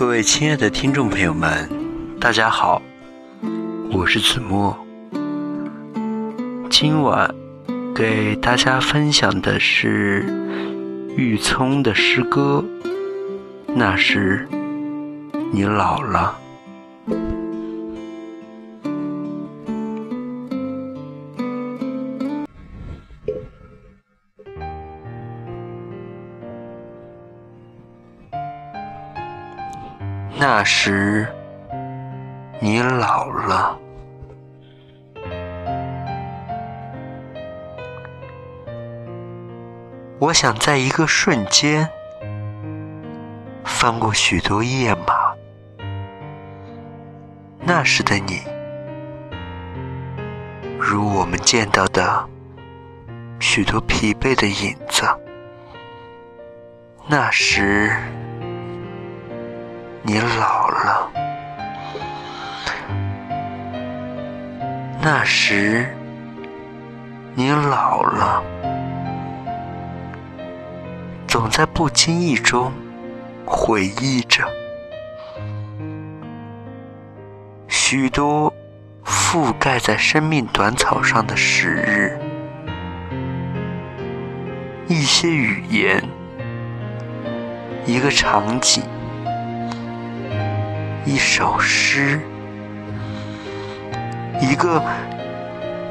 各位亲爱的听众朋友们，大家好，我是子墨。今晚给大家分享的是郁葱的诗歌。那是你老了。那时你老了，我想在一个瞬间翻过许多页码。那时的你，如我们见到的许多疲惫的影子。那时。你老了，那时你老了，总在不经意中回忆着许多覆盖在生命短草上的时日，一些语言，一个场景。一首诗，一个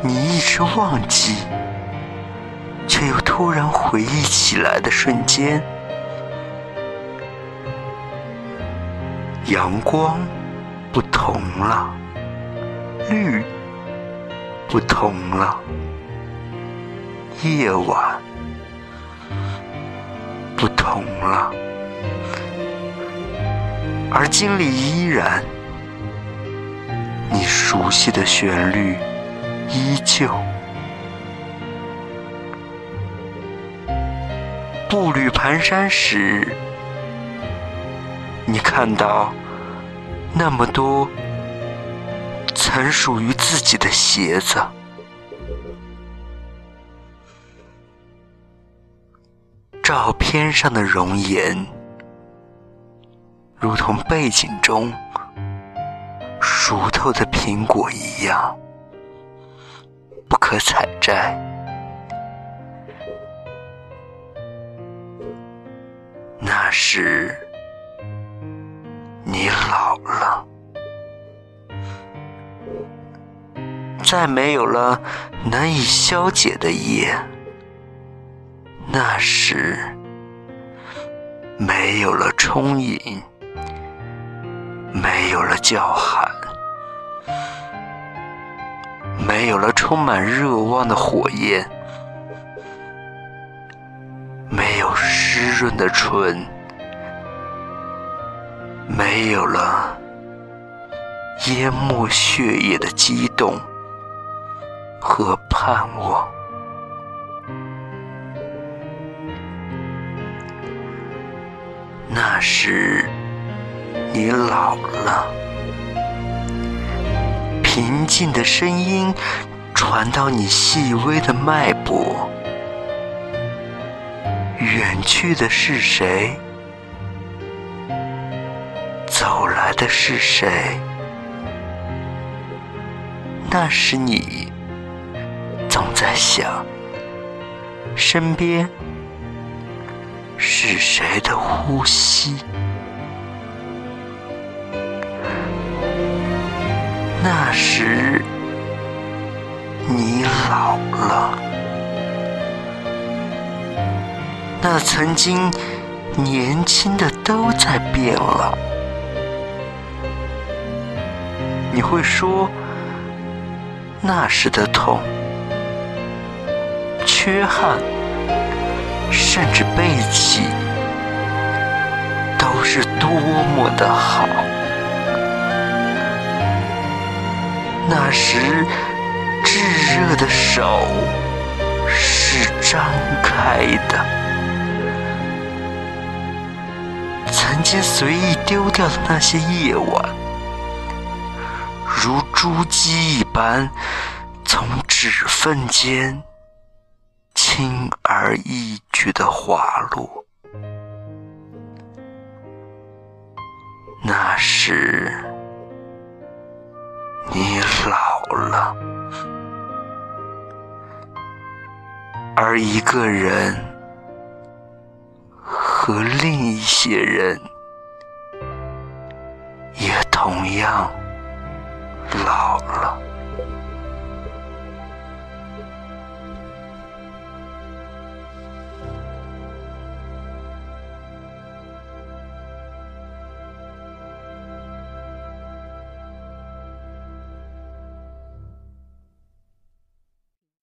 你一直忘记却又突然回忆起来的瞬间。阳光不同了，绿不同了，夜晚不同了。而经历依然，你熟悉的旋律依旧。步履蹒跚时，你看到那么多曾属于自己的鞋子，照片上的容颜。如同背景中熟透的苹果一样，不可采摘。那时你老了，再没有了难以消解的夜。那时没有了充盈。没有了叫喊，没有了充满热望的火焰，没有湿润的唇，没有了淹没血液的激动和盼望。那时。你老了，平静的声音传到你细微的脉搏。远去的是谁？走来的是谁？那时你总在想，身边是谁的呼吸？时你老了，那曾经年轻的都在变了。你会说，那时的痛、缺憾，甚至背弃，都是多么的好。那时，炙热的手是张开的。曾经随意丢掉的那些夜晚，如珠玑一般从指缝间轻而易举的滑落。那时你老了，而一个人和另一些人也同样老了。